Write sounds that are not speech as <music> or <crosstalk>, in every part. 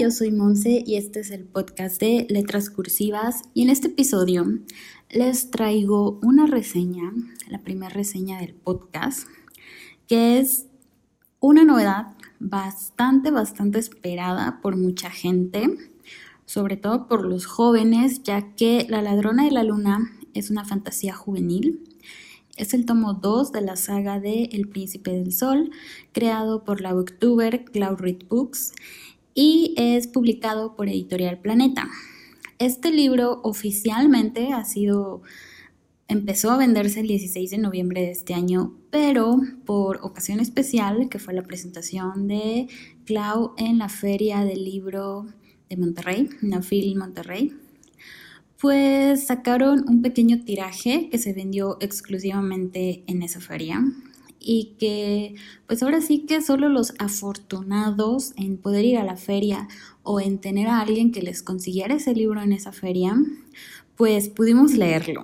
yo soy Monse y este es el podcast de Letras Cursivas. Y en este episodio les traigo una reseña, la primera reseña del podcast, que es una novedad bastante, bastante esperada por mucha gente, sobre todo por los jóvenes, ya que La ladrona de la luna es una fantasía juvenil. Es el tomo 2 de la saga de El Príncipe del Sol, creado por la booktuber Cloud Read Books y es publicado por Editorial Planeta. Este libro oficialmente ha sido empezó a venderse el 16 de noviembre de este año, pero por ocasión especial, que fue la presentación de Clau en la Feria del Libro de Monterrey, Nafil Monterrey, pues sacaron un pequeño tiraje que se vendió exclusivamente en esa feria y que pues ahora sí que solo los afortunados en poder ir a la feria o en tener a alguien que les consiguiera ese libro en esa feria, pues pudimos leerlo.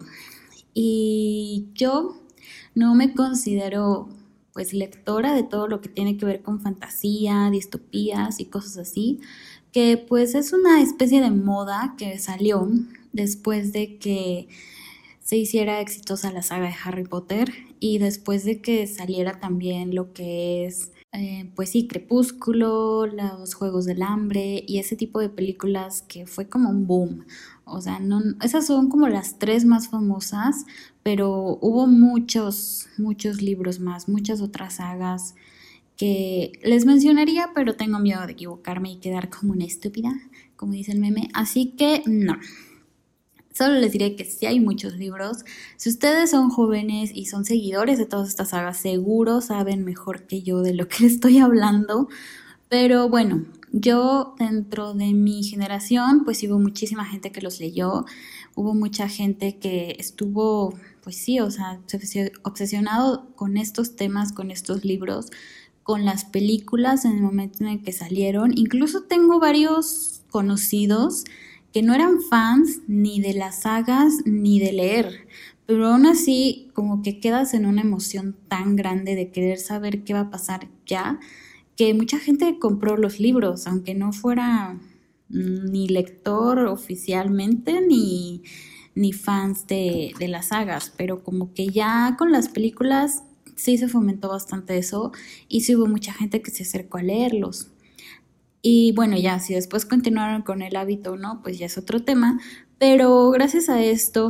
Y yo no me considero pues lectora de todo lo que tiene que ver con fantasía, distopías y cosas así, que pues es una especie de moda que salió después de que se hiciera exitosa la saga de Harry Potter y después de que saliera también lo que es, eh, pues sí, Crepúsculo, los Juegos del Hambre y ese tipo de películas que fue como un boom. O sea, no, esas son como las tres más famosas, pero hubo muchos, muchos libros más, muchas otras sagas que les mencionaría, pero tengo miedo de equivocarme y quedar como una estúpida, como dice el meme. Así que no, Solo les diré que sí hay muchos libros. Si ustedes son jóvenes y son seguidores de todas estas sagas, seguro saben mejor que yo de lo que <laughs> estoy hablando. Pero bueno, yo dentro de mi generación, pues hubo muchísima gente que los leyó. Hubo mucha gente que estuvo, pues sí, o sea, obsesionado con estos temas, con estos libros, con las películas en el momento en el que salieron. Incluso tengo varios conocidos que no eran fans ni de las sagas ni de leer, pero aún así como que quedas en una emoción tan grande de querer saber qué va a pasar ya, que mucha gente compró los libros, aunque no fuera ni lector oficialmente ni, ni fans de, de las sagas, pero como que ya con las películas sí se fomentó bastante eso y sí hubo mucha gente que se acercó a leerlos. Y bueno, ya si después continuaron con el hábito o no, pues ya es otro tema. Pero gracias a esto,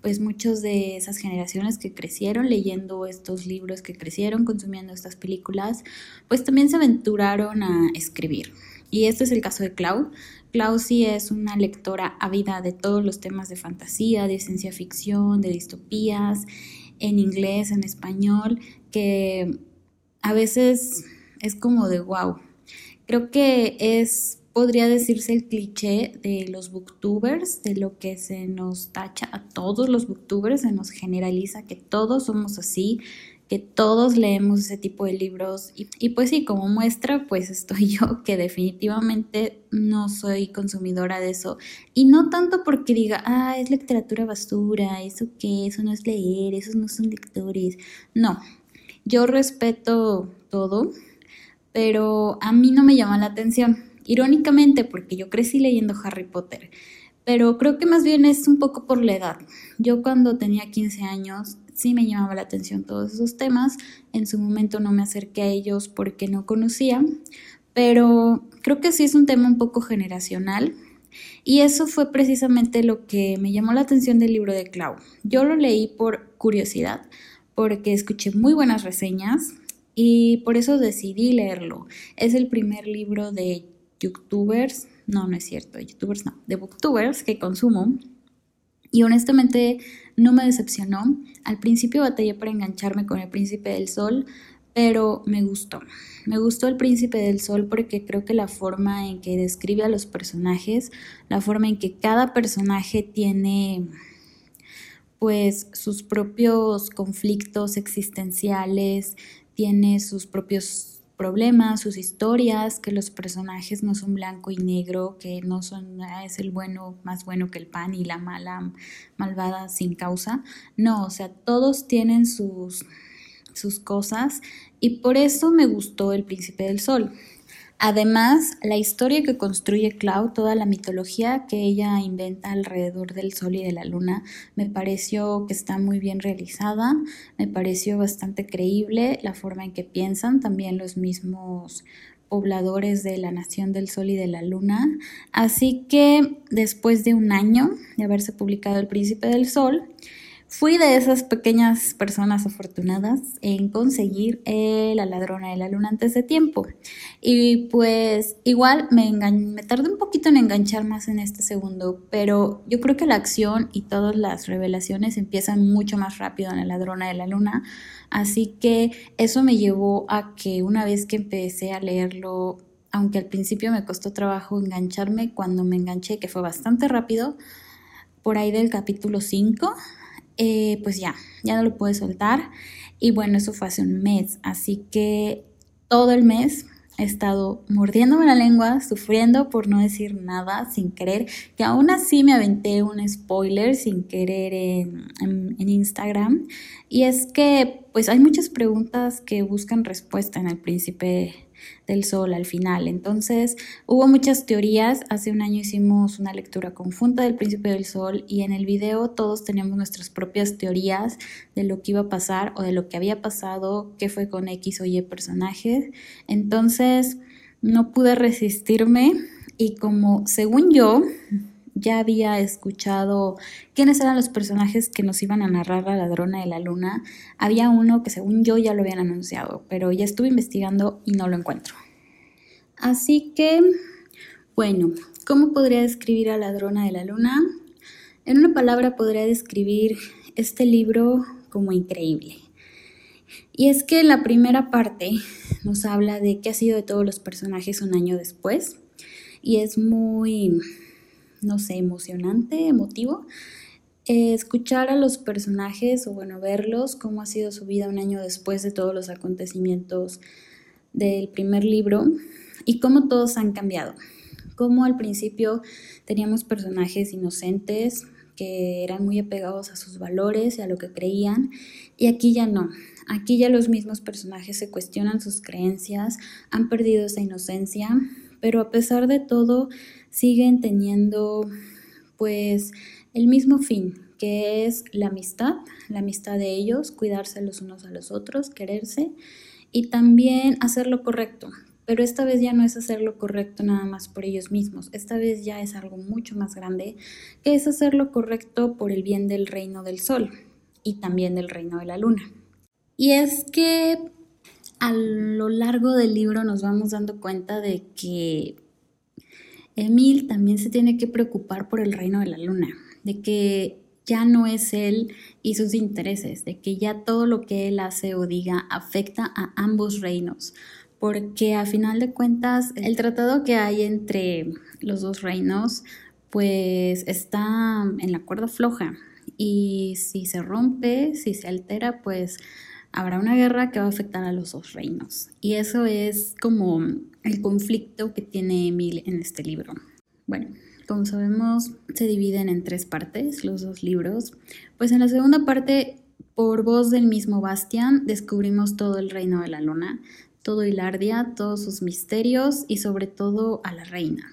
pues muchos de esas generaciones que crecieron leyendo estos libros, que crecieron consumiendo estas películas, pues también se aventuraron a escribir. Y este es el caso de Clau. Clau sí es una lectora ávida de todos los temas de fantasía, de ciencia ficción, de distopías, en inglés, en español, que a veces es como de wow, Creo que es, podría decirse el cliché de los booktubers, de lo que se nos tacha a todos los booktubers, se nos generaliza que todos somos así, que todos leemos ese tipo de libros. Y, y, pues sí, como muestra pues estoy <laughs> yo que definitivamente no soy consumidora de eso. Y no tanto porque diga, ah, es literatura basura, eso qué, eso no es leer, esos no son lectores, no, yo respeto todo, pero a mí no me llama la atención. Irónicamente, porque yo crecí leyendo Harry Potter, pero creo que más bien es un poco por la edad. Yo cuando tenía 15 años sí me llamaba la atención todos esos temas, en su momento no me acerqué a ellos porque no conocía, pero creo que sí es un tema un poco generacional. Y eso fue precisamente lo que me llamó la atención del libro de Clau. Yo lo leí por curiosidad, porque escuché muy buenas reseñas, y por eso decidí leerlo. Es el primer libro de youtubers, no, no es cierto, youtubers no, de booktubers que consumo. Y honestamente no me decepcionó. Al principio batallé para engancharme con El Príncipe del Sol, pero me gustó. Me gustó El Príncipe del Sol porque creo que la forma en que describe a los personajes, la forma en que cada personaje tiene pues sus propios conflictos existenciales, tiene sus propios problemas, sus historias, que los personajes no son blanco y negro, que no son, ah, es el bueno más bueno que el pan y la mala malvada sin causa. No, o sea, todos tienen sus, sus cosas y por eso me gustó El Príncipe del Sol. Además, la historia que construye Clau, toda la mitología que ella inventa alrededor del sol y de la luna, me pareció que está muy bien realizada, me pareció bastante creíble la forma en que piensan, también los mismos pobladores de la Nación del Sol y de la Luna. Así que después de un año de haberse publicado El Príncipe del Sol, Fui de esas pequeñas personas afortunadas en conseguir La ladrona de la luna antes de tiempo. Y pues igual me, me tardé un poquito en enganchar más en este segundo, pero yo creo que la acción y todas las revelaciones empiezan mucho más rápido en La ladrona de la luna. Así que eso me llevó a que una vez que empecé a leerlo, aunque al principio me costó trabajo engancharme, cuando me enganché, que fue bastante rápido, por ahí del capítulo 5, eh, pues ya, ya no lo pude soltar. Y bueno, eso fue hace un mes, así que todo el mes he estado mordiéndome la lengua, sufriendo por no decir nada sin querer, que aún así me aventé un spoiler sin querer en, en, Instagram. Y es que pues hay muchas preguntas que buscan respuesta en el príncipe del Sol al final. Entonces, hubo muchas teorías. Hace un año hicimos una lectura conjunta del Príncipe del Sol y en el video todos teníamos nuestras propias teorías de lo que iba a pasar o de lo que había pasado, qué fue con X o Y personajes. Entonces, no pude resistirme y como según yo ya había escuchado quiénes eran los personajes que nos iban a narrar la ladrona de la luna. Había uno que según yo ya lo habían anunciado, pero ya estuve investigando y no lo encuentro. Así que, bueno, ¿cómo podría describir a Ladrona de la Luna? En una palabra podría describir este libro como increíble. Y es que la primera parte nos habla de qué ha sido de todos los personajes un año después. Y es muy no sé, emocionante, emotivo. Eh, escuchar a los personajes o bueno, verlos, cómo ha sido su vida un año después de todos los acontecimientos del primer libro y cómo todos han cambiado. Cómo al principio teníamos personajes inocentes que eran muy apegados a sus valores y a lo que creían y aquí ya no. Aquí ya los mismos personajes se cuestionan sus creencias, han perdido esa inocencia, pero a pesar de todo siguen teniendo pues el mismo fin, que es la amistad, la amistad de ellos, cuidarse los unos a los otros, quererse y también hacer lo correcto. Pero esta vez ya no es hacer lo correcto nada más por ellos mismos, esta vez ya es algo mucho más grande, que es hacer lo correcto por el bien del reino del sol y también del reino de la luna. Y es que a lo largo del libro nos vamos dando cuenta de que Emil también se tiene que preocupar por el reino de la luna, de que ya no es él y sus intereses, de que ya todo lo que él hace o diga afecta a ambos reinos, porque a final de cuentas el tratado que hay entre los dos reinos pues está en la cuerda floja y si se rompe, si se altera, pues habrá una guerra que va a afectar a los dos reinos. Y eso es como el conflicto que tiene Emil en este libro. Bueno, como sabemos, se dividen en tres partes los dos libros. Pues en la segunda parte, por voz del mismo Bastian, descubrimos todo el reino de la luna, todo Hilardia, todos sus misterios y sobre todo a la reina.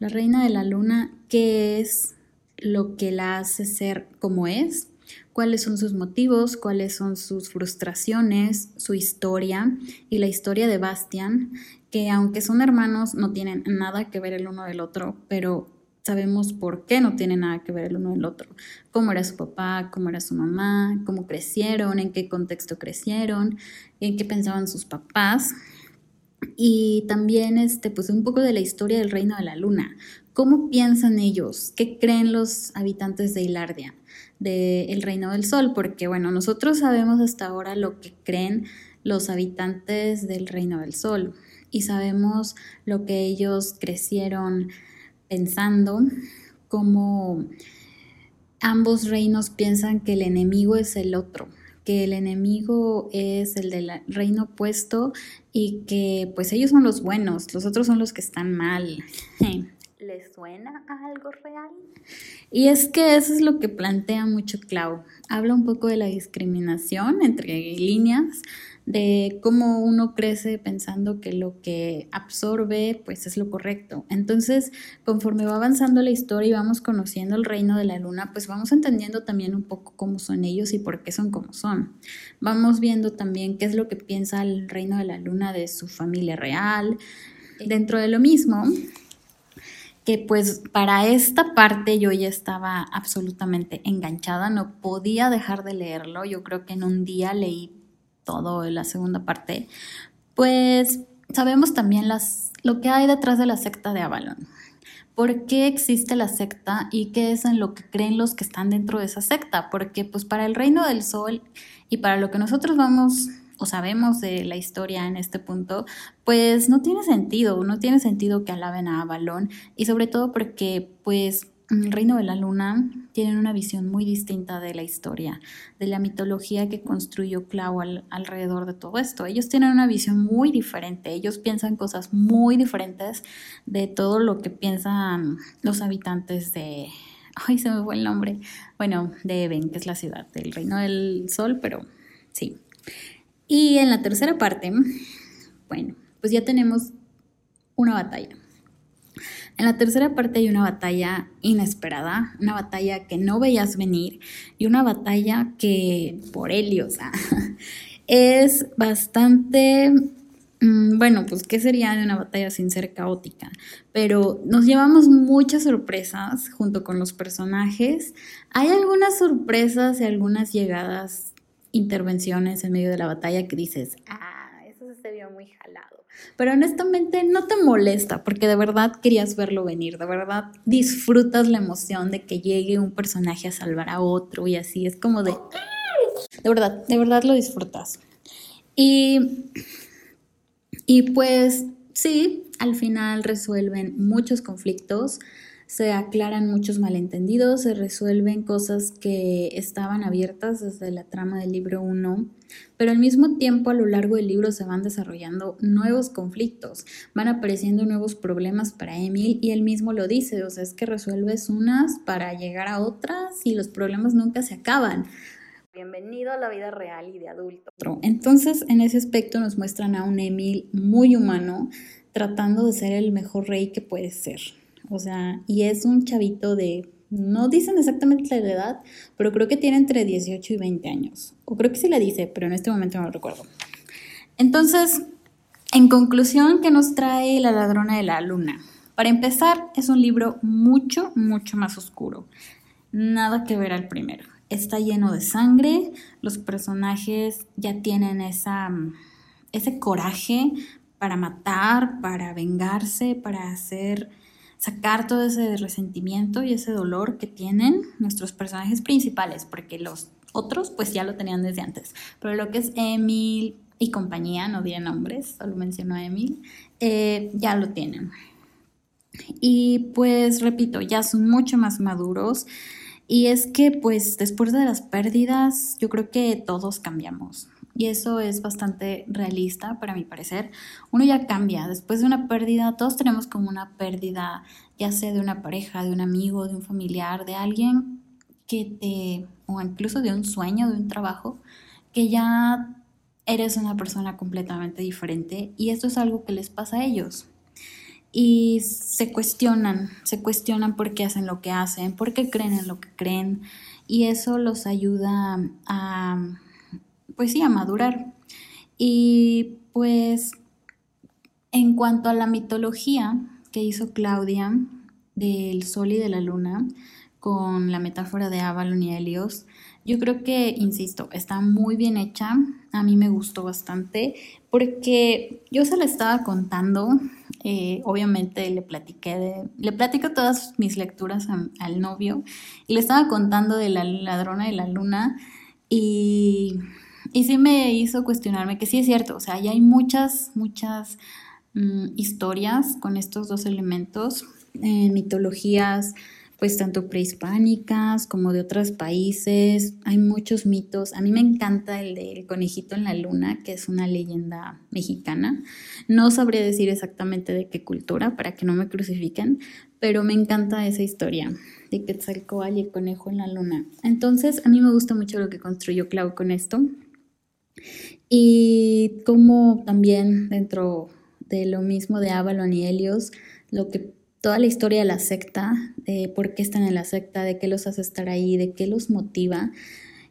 La reina de la luna, ¿qué es lo que la hace ser como es? cuáles son sus motivos, cuáles son sus frustraciones, su historia y la historia de Bastian, que aunque son hermanos no tienen nada que ver el uno del otro, pero sabemos por qué no tienen nada que ver el uno del otro. Cómo era su papá, cómo era su mamá, cómo crecieron, en qué contexto crecieron, en qué pensaban sus papás. Y también este, pues un poco de la historia del reino de la luna. ¿Cómo piensan ellos? ¿Qué creen los habitantes de Hilardia? del reino del sol, porque bueno, nosotros sabemos hasta ahora lo que creen los habitantes del reino del sol y sabemos lo que ellos crecieron pensando, como ambos reinos piensan que el enemigo es el otro, que el enemigo es el del reino opuesto y que pues ellos son los buenos, los otros son los que están mal. <laughs> ¿Les suena a algo real? Y es que eso es lo que plantea mucho Clau. habla un poco de la discriminación entre líneas, de cómo uno crece pensando que lo que absorbe pues es lo correcto. Entonces, conforme va avanzando la historia y vamos conociendo el reino de la luna, pues vamos entendiendo también un poco cómo son ellos y por qué son como son. Vamos viendo también qué es lo que piensa el reino de la luna de su familia real. Dentro de lo mismo, que pues para esta parte yo ya estaba absolutamente enganchada, no podía dejar de leerlo, yo creo que en un día leí todo en la segunda parte, pues sabemos también las, lo que hay detrás de la secta de Avalon. ¿Por qué existe la secta y qué es en lo que creen los que están dentro de esa secta? Porque pues para el reino del sol y para lo que nosotros vamos o sabemos de la historia en este punto, pues no tiene sentido, no tiene sentido que alaben a Avalon y sobre todo porque pues el Reino de la Luna tienen una visión muy distinta de la historia, de la mitología que construyó Clau alrededor de todo esto. Ellos tienen una visión muy diferente, ellos piensan cosas muy diferentes de todo lo que piensan los habitantes de... <laughs> Ay, se me fue el nombre. Bueno, de Eben, que es la ciudad del Reino del Sol, pero sí. Y en la tercera parte, bueno, pues ya tenemos una batalla. En la tercera parte hay una batalla inesperada, una batalla que no veías venir y una batalla que, por Helios, <laughs> es bastante mm, bueno, pues qué sería de una batalla sin ser caótica, pero nos llevamos muchas sorpresas junto con los personajes. Hay algunas sorpresas y algunas llegadas intervenciones en medio de la batalla que dices, ah, eso se vio muy jalado. Pero honestamente no te molesta porque de verdad querías verlo venir, de verdad disfrutas la emoción de que llegue un personaje a salvar a otro y así, es como de, de verdad, de verdad lo disfrutas. Y, y pues sí, al final resuelven muchos conflictos se aclaran muchos malentendidos, se resuelven cosas que estaban abiertas desde la trama del libro 1, pero al mismo tiempo a lo largo del libro se van desarrollando nuevos conflictos, van apareciendo nuevos problemas para Emil y él mismo lo dice, o sea, es que resuelves unas para llegar a otras y los problemas nunca se acaban. Bienvenido a la vida real y de adulto. Entonces, en ese aspecto nos muestran a un Emil muy humano, tratando de ser el mejor rey que puede ser. O sea, y es un chavito de, no dicen exactamente la edad, pero creo que tiene entre 18 y 20 años. O creo que sí la dice, pero en este momento no lo recuerdo. Entonces, en conclusión, ¿qué nos trae La ladrona de la luna? Para empezar, es un libro mucho, mucho más oscuro. Nada que ver al primero. Está lleno de sangre, los personajes ya tienen ese coraje para matar, para vengarse, para hacer sacar todo ese resentimiento y ese dolor que tienen nuestros personajes principales, porque los otros pues ya lo tenían desde antes, pero lo que es Emil y compañía, no diré nombres, solo menciono a Emil, eh, ya lo tienen. Y pues repito, ya son mucho más maduros. Y es que pues después de las pérdidas yo creo que todos cambiamos y eso es bastante realista para mi parecer. Uno ya cambia, después de una pérdida, todos tenemos como una pérdida, ya sea de una pareja, de un amigo, de un familiar, de alguien que te, o incluso de un sueño, de un trabajo, que ya eres una persona completamente diferente y esto es algo que les pasa a ellos. Y se cuestionan, se cuestionan por qué hacen lo que hacen, por qué creen en lo que creen y eso los ayuda a pues sí, a madurar. Y pues en cuanto a la mitología que hizo Claudia del Sol y de la Luna, con la metáfora de Avalon y Helios, yo creo que, insisto, está muy bien hecha. A mí me gustó bastante porque yo se la estaba contando. Eh, obviamente le platiqué de, le platico todas mis lecturas al novio y le estaba contando de la ladrona de la luna y y sí me hizo cuestionarme que sí es cierto, o sea, ya hay muchas, muchas mm, historias con estos dos elementos, en mitologías, pues tanto prehispánicas como de otros países, hay muchos mitos. A mí me encanta el del conejito en la luna, que es una leyenda mexicana. No sabré decir exactamente de qué cultura para que no me crucifiquen, pero me encanta esa historia. de Quetzalcóatl y el conejo en la luna. Entonces, a mí me gusta mucho lo que construyó Clau con esto. Y como también dentro de lo mismo de Avalon y Helios, lo que toda la historia de la secta, de por qué están en la secta, de qué los hace estar ahí, de qué los motiva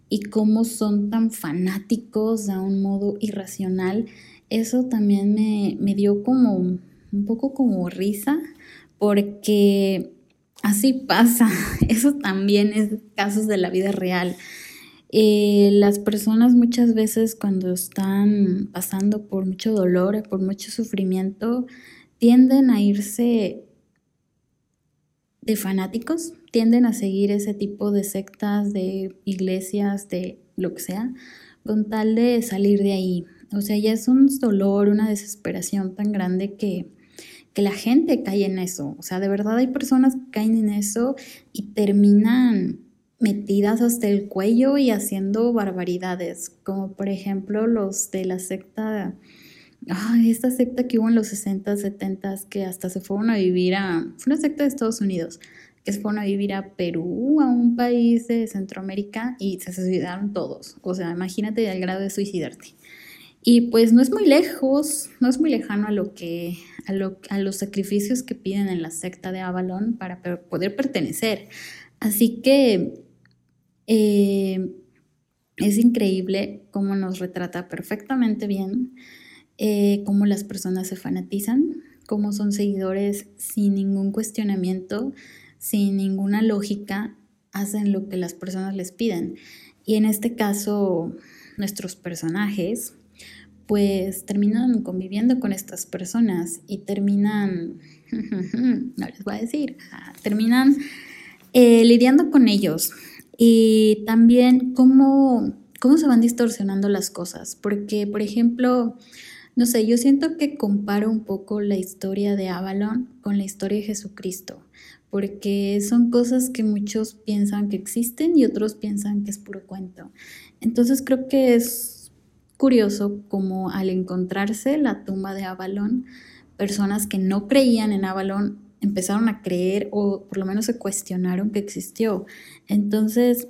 y cómo son tan fanáticos a un modo irracional, eso también me, me dio como un poco como risa, porque así pasa, <laughs> eso también es casos de la vida real. Eh, las personas muchas veces cuando están pasando por mucho dolor, por mucho sufrimiento, tienden a irse de fanáticos, tienden a seguir ese tipo de sectas, de iglesias, de lo que sea, con tal de salir de ahí. O sea, ya es un dolor, una desesperación tan grande que, que la gente cae en eso. O sea, de verdad hay personas que caen en eso y terminan metidas hasta el cuello y haciendo barbaridades, como por ejemplo los de la secta, esta secta que hubo en los 60, 70, que hasta se fueron a vivir a, fue una secta de Estados Unidos, que se fueron a vivir a Perú, a un país de Centroamérica y se suicidaron todos. O sea, imagínate el grado de suicidarte. Y pues no es muy lejos, no es muy lejano a lo que, a, lo, a los sacrificios que piden en la secta de Avalon para poder pertenecer. Así que eh, es increíble cómo nos retrata perfectamente bien, eh, cómo las personas se fanatizan, cómo son seguidores sin ningún cuestionamiento, sin ninguna lógica, hacen lo que las personas les piden. Y en este caso, nuestros personajes, pues terminan conviviendo con estas personas y terminan, <laughs> no les voy a decir, terminan eh, lidiando con ellos, y también cómo, cómo se van distorsionando las cosas, porque, por ejemplo, no sé, yo siento que comparo un poco la historia de Avalon con la historia de Jesucristo, porque son cosas que muchos piensan que existen y otros piensan que es puro cuento. Entonces creo que es curioso como al encontrarse la tumba de Avalon, personas que no creían en Avalon empezaron a creer o por lo menos se cuestionaron que existió. Entonces,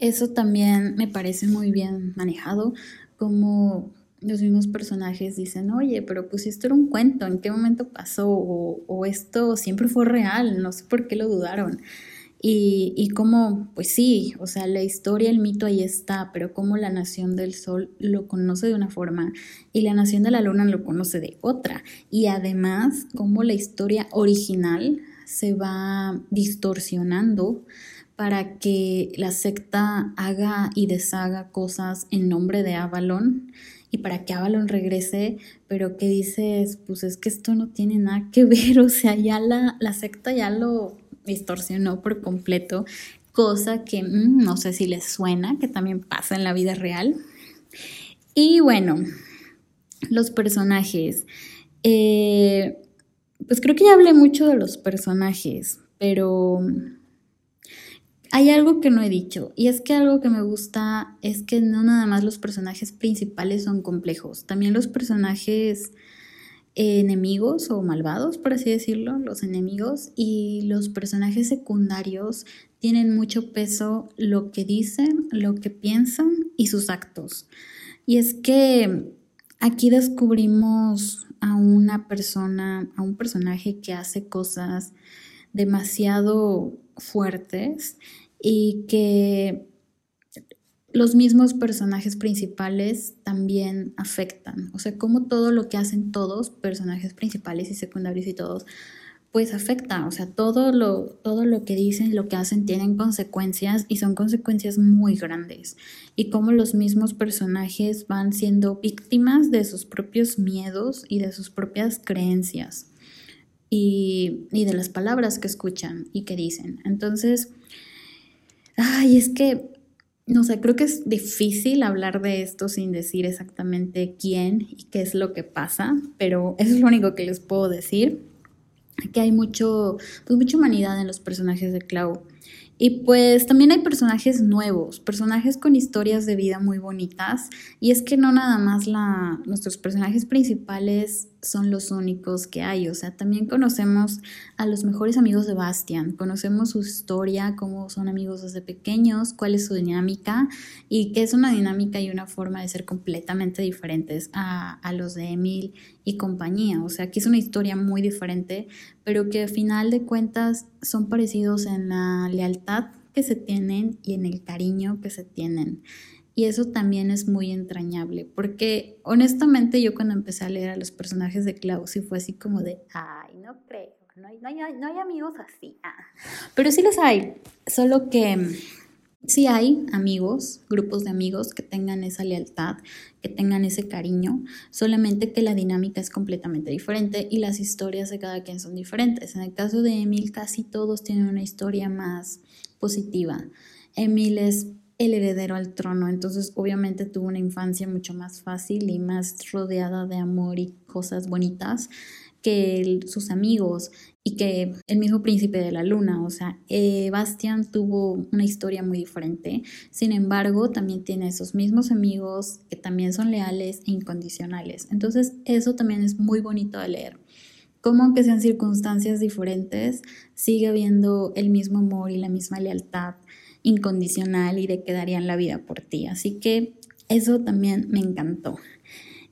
eso también me parece muy bien manejado, como los mismos personajes dicen, oye, pero pues esto era un cuento, ¿en qué momento pasó? O, o esto siempre fue real, no sé por qué lo dudaron. Y, y cómo, pues sí, o sea, la historia, el mito ahí está, pero cómo la nación del sol lo conoce de una forma y la nación de la luna lo conoce de otra. Y además, cómo la historia original se va distorsionando para que la secta haga y deshaga cosas en nombre de Avalon y para que Avalon regrese, pero que dices, pues es que esto no tiene nada que <laughs> ver, o sea, ya la, la secta ya lo distorsionó por completo, cosa que mm, no sé si les suena, que también pasa en la vida real. Y bueno, los personajes. Eh, pues creo que ya hablé mucho de los personajes, pero hay algo que no he dicho, y es que algo que me gusta es que no nada más los personajes principales son complejos, también los personajes enemigos o malvados, por así decirlo, los enemigos y los personajes secundarios tienen mucho peso lo que dicen, lo que piensan y sus actos. Y es que aquí descubrimos a una persona, a un personaje que hace cosas demasiado fuertes y que los mismos personajes principales también afectan. O sea, como todo lo que hacen todos, personajes principales y secundarios y todos, pues afecta. O sea, todo lo, todo lo que dicen, lo que hacen, tienen consecuencias y son consecuencias muy grandes. Y como los mismos personajes van siendo víctimas de sus propios miedos y de sus propias creencias. Y, y de las palabras que escuchan y que dicen. Entonces, ay, es que no sé, creo que es difícil hablar de esto sin decir exactamente quién y qué es lo que pasa, pero eso <laughs> es lo único que les puedo decir. Que hay mucho, pues mucha humanidad en los personajes de Clau. Y pues también hay personajes nuevos, personajes con historias de vida muy bonitas. Y es que no nada más la, nuestros personajes principales son los únicos que hay. O sea, también conocemos a los mejores amigos de Bastian, conocemos su historia, cómo son amigos desde pequeños, cuál es su dinámica y que es una dinámica y una forma de ser completamente diferentes a, a los de Emil y compañía. O sea, que es una historia muy diferente, pero que al final de cuentas son parecidos en la lealtad que se tienen y en el cariño que se tienen. Y eso también es muy entrañable, porque honestamente yo cuando empecé a leer a los personajes de Klaus sí fue así como de, ay, no creo, no hay, no hay, no hay amigos así. Ah. Pero sí los hay, solo que mm, sí hay amigos, grupos de amigos que tengan esa lealtad, que tengan ese cariño, solamente que la dinámica es completamente diferente y las historias de cada quien son diferentes. En el caso de Emil, casi todos tienen una historia más positiva. Emil es el heredero al trono, entonces obviamente tuvo una infancia mucho más fácil y más rodeada de amor y cosas bonitas que sus amigos y que el mismo príncipe de la luna, o sea, eh, Bastian tuvo una historia muy diferente, sin embargo también tiene esos mismos amigos que también son leales e incondicionales, entonces eso también es muy bonito de leer. Como aunque sean circunstancias diferentes, sigue habiendo el mismo amor y la misma lealtad incondicional y de que darían la vida por ti. Así que eso también me encantó.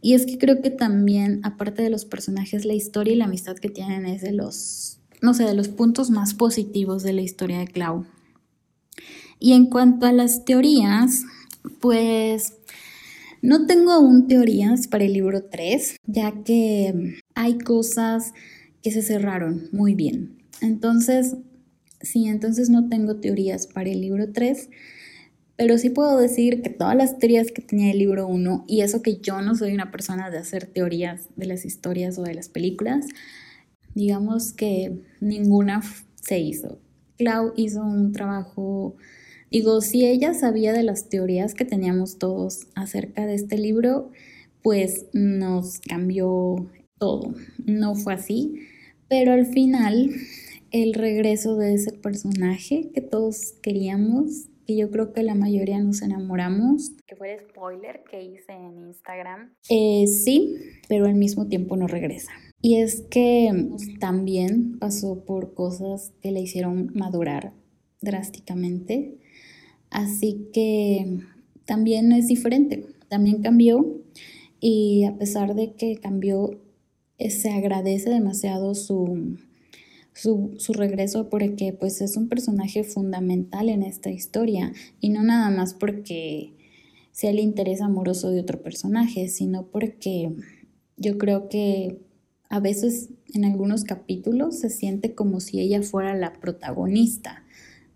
Y es que creo que también, aparte de los personajes, la historia y la amistad que tienen es de los, no sé, de los puntos más positivos de la historia de Clau. Y en cuanto a las teorías, pues no tengo aún teorías para el libro 3, ya que hay cosas que se cerraron muy bien. Entonces, sí, entonces no tengo teorías para el libro 3, pero sí puedo decir que todas las teorías que tenía el libro 1, y eso que yo no soy una persona de hacer teorías de las historias o de las películas, digamos que ninguna se hizo. Clau hizo un trabajo Digo, si ella sabía de las teorías que teníamos todos acerca de este libro, pues nos cambió todo. No fue así, pero al final el regreso de ese personaje que todos queríamos, que yo creo que la mayoría nos enamoramos. Que fue el spoiler que hice en Instagram. Eh, sí, pero al mismo tiempo no regresa. Y es que también pasó por cosas que le hicieron madurar drásticamente. Así que también es diferente, también cambió y a pesar de que cambió, eh, se agradece demasiado su, su, su, regreso porque pues es un personaje fundamental en esta historia y no nada más porque sea el interés amoroso de otro personaje, sino porque yo creo que a veces en algunos capítulos se siente como si ella fuera la protagonista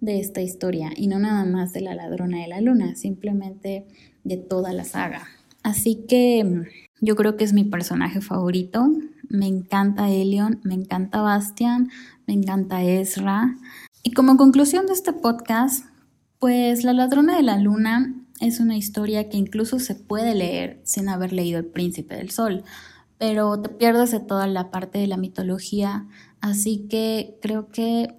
de esta historia y no nada más de la ladrona de la luna, simplemente de toda la saga. Así que mm, yo creo que es mi personaje favorito. Me encanta Elion, me encanta Bastian, me encanta Ezra. Y como conclusión de este podcast, pues La ladrona de la luna es una historia que incluso se puede leer sin haber leído El príncipe del sol, pero te pierdes de toda la parte de la mitología, así que creo que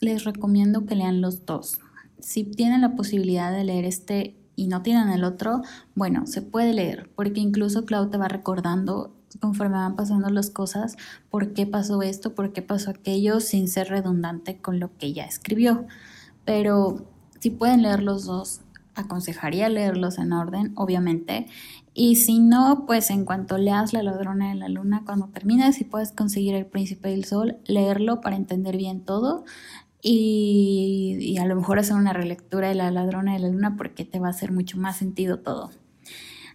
les recomiendo que lean los dos. Si tienen la posibilidad de leer este y no tienen el otro, bueno, se puede leer, porque incluso Clau te va recordando conforme van pasando las cosas, por qué pasó esto, por qué pasó aquello, sin ser redundante con lo que ya escribió. Pero si pueden leer los dos, aconsejaría leerlos en orden, obviamente. Y si no, pues en cuanto leas La ladrona de la luna, cuando termines, si puedes conseguir El príncipe del sol, leerlo para entender bien todo y, a lo mejor hacer una relectura de La ladrona de la luna porque te va a hacer mucho más sentido todo.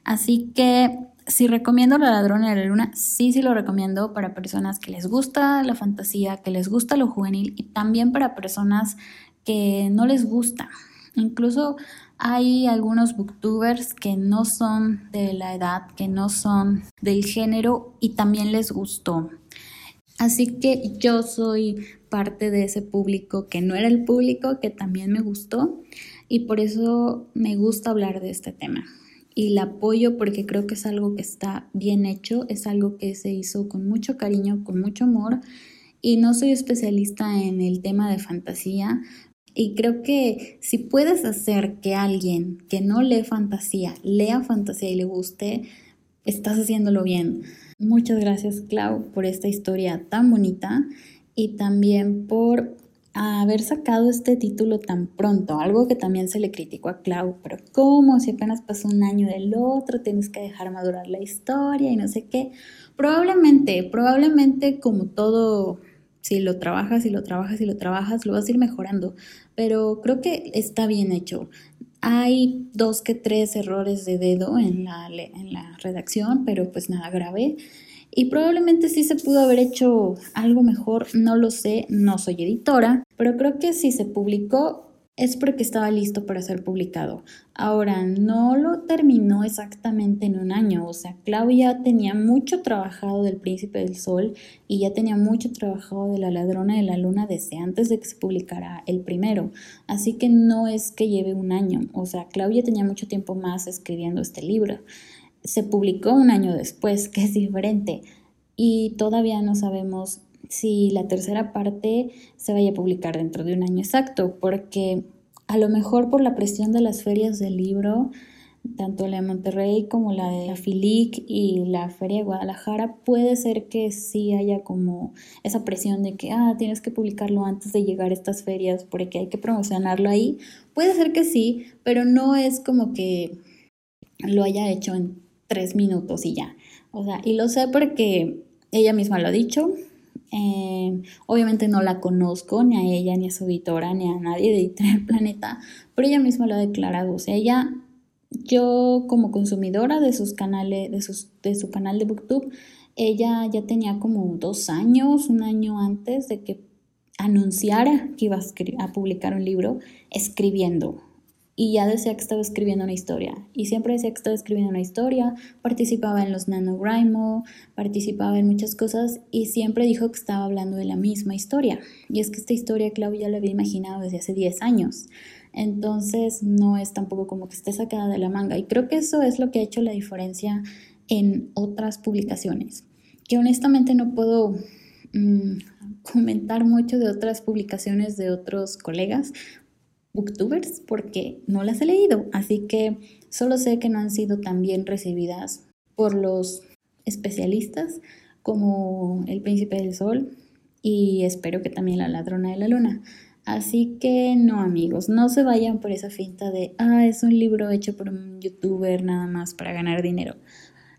Así que si recomiendo La ladrona de la luna, sí, sí lo recomiendo para personas que les gusta la fantasía, que les gusta lo juvenil y también para personas que no les gusta. Incluso hay algunos booktubers que no son de la edad, que no son del género y también les gustó. Así que yo soy parte de ese público que no era el público, que también me gustó y por eso me gusta hablar de este tema. Y la apoyo porque creo que es algo que está bien hecho, es algo que se hizo con mucho cariño, con mucho amor y no soy especialista en el tema de fantasía. Y creo que si puedes hacer que alguien que no lee fantasía lea fantasía y le guste, estás haciéndolo bien. Muchas gracias, Clau, por esta historia tan bonita y también por haber sacado este título tan pronto, algo que también se le criticó a Clau, pero ¿cómo? Si apenas pasó un año del otro, tienes que dejar madurar la historia y no sé qué. Probablemente, probablemente como todo, si lo trabajas, si lo trabajas, si lo trabajas, lo vas a ir mejorando, pero creo que está bien hecho. Hay dos que tres errores de dedo en la, en la redacción, pero pues nada grave. Y probablemente sí se pudo haber hecho algo mejor, no lo sé, no soy editora, pero creo que si se publicó es porque estaba listo para ser publicado. Ahora, no lo terminó exactamente en un año, o sea, Claudia tenía mucho trabajado del Príncipe del Sol y ya tenía mucho trabajado de la Ladrona de la Luna desde antes de que se publicara el primero, así que no es que lleve un año, o sea, Claudia tenía mucho tiempo más escribiendo este libro se publicó un año después, que es diferente, y todavía no sabemos si la tercera parte se vaya a publicar dentro de un año exacto, porque a lo mejor por la presión de las ferias del libro, tanto la de Monterrey como la de la y la Feria de Guadalajara, puede ser que sí haya como esa presión de que, ah, tienes que publicarlo antes de llegar a estas ferias porque hay que promocionarlo ahí. Puede ser que sí, pero no es como que lo haya hecho en tres minutos y ya. O sea, y lo sé porque ella misma lo ha dicho. Eh, obviamente no la conozco, ni a ella, ni a su editora, ni a nadie de Editorial Planeta, pero ella misma lo ha declarado. O sea, ella, yo como consumidora de sus canales, de, sus, de su canal de Booktube, ella ya tenía como dos años, un año antes de que anunciara que iba a, a publicar un libro, escribiendo y ya decía que estaba escribiendo una historia. Y siempre decía que estaba escribiendo una historia, participaba en los NaNoWriMo, participaba en muchas cosas y siempre dijo que estaba hablando de la misma historia. Y es que esta historia Claudia ya la había imaginado desde hace 10 años. Entonces no es tampoco como que esté sacada de la manga. Y creo que eso es lo que ha hecho la diferencia en otras publicaciones. Que honestamente no puedo mm, comentar mucho de otras publicaciones de otros colegas booktubers porque no las he leído, así que solo sé que no han sido tan bien recibidas por los especialistas como El Príncipe del Sol y espero que también La Ladrona de la Luna. Así que no amigos, no se vayan por esa finta de, ah, es un libro hecho por un youtuber nada más para ganar dinero.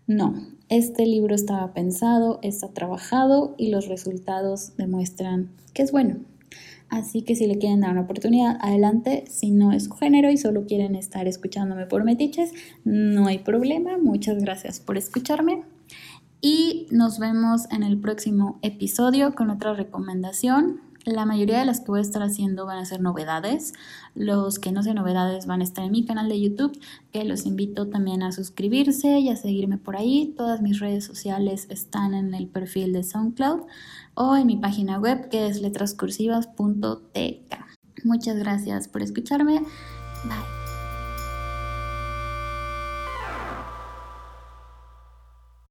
No, este libro estaba pensado, está trabajado y los resultados demuestran que es bueno. Así que si le quieren dar una oportunidad, adelante. Si no es su género y solo quieren estar escuchándome por metiches, no hay problema. Muchas gracias por escucharme. Y nos vemos en el próximo episodio con otra recomendación. La mayoría de las que voy a estar haciendo van a ser novedades. Los que no sean novedades van a estar en mi canal de YouTube, que los invito también a suscribirse y a seguirme por ahí. Todas mis redes sociales están en el perfil de SoundCloud o en mi página web que es letrascursivas.tk. Muchas gracias por escucharme. Bye.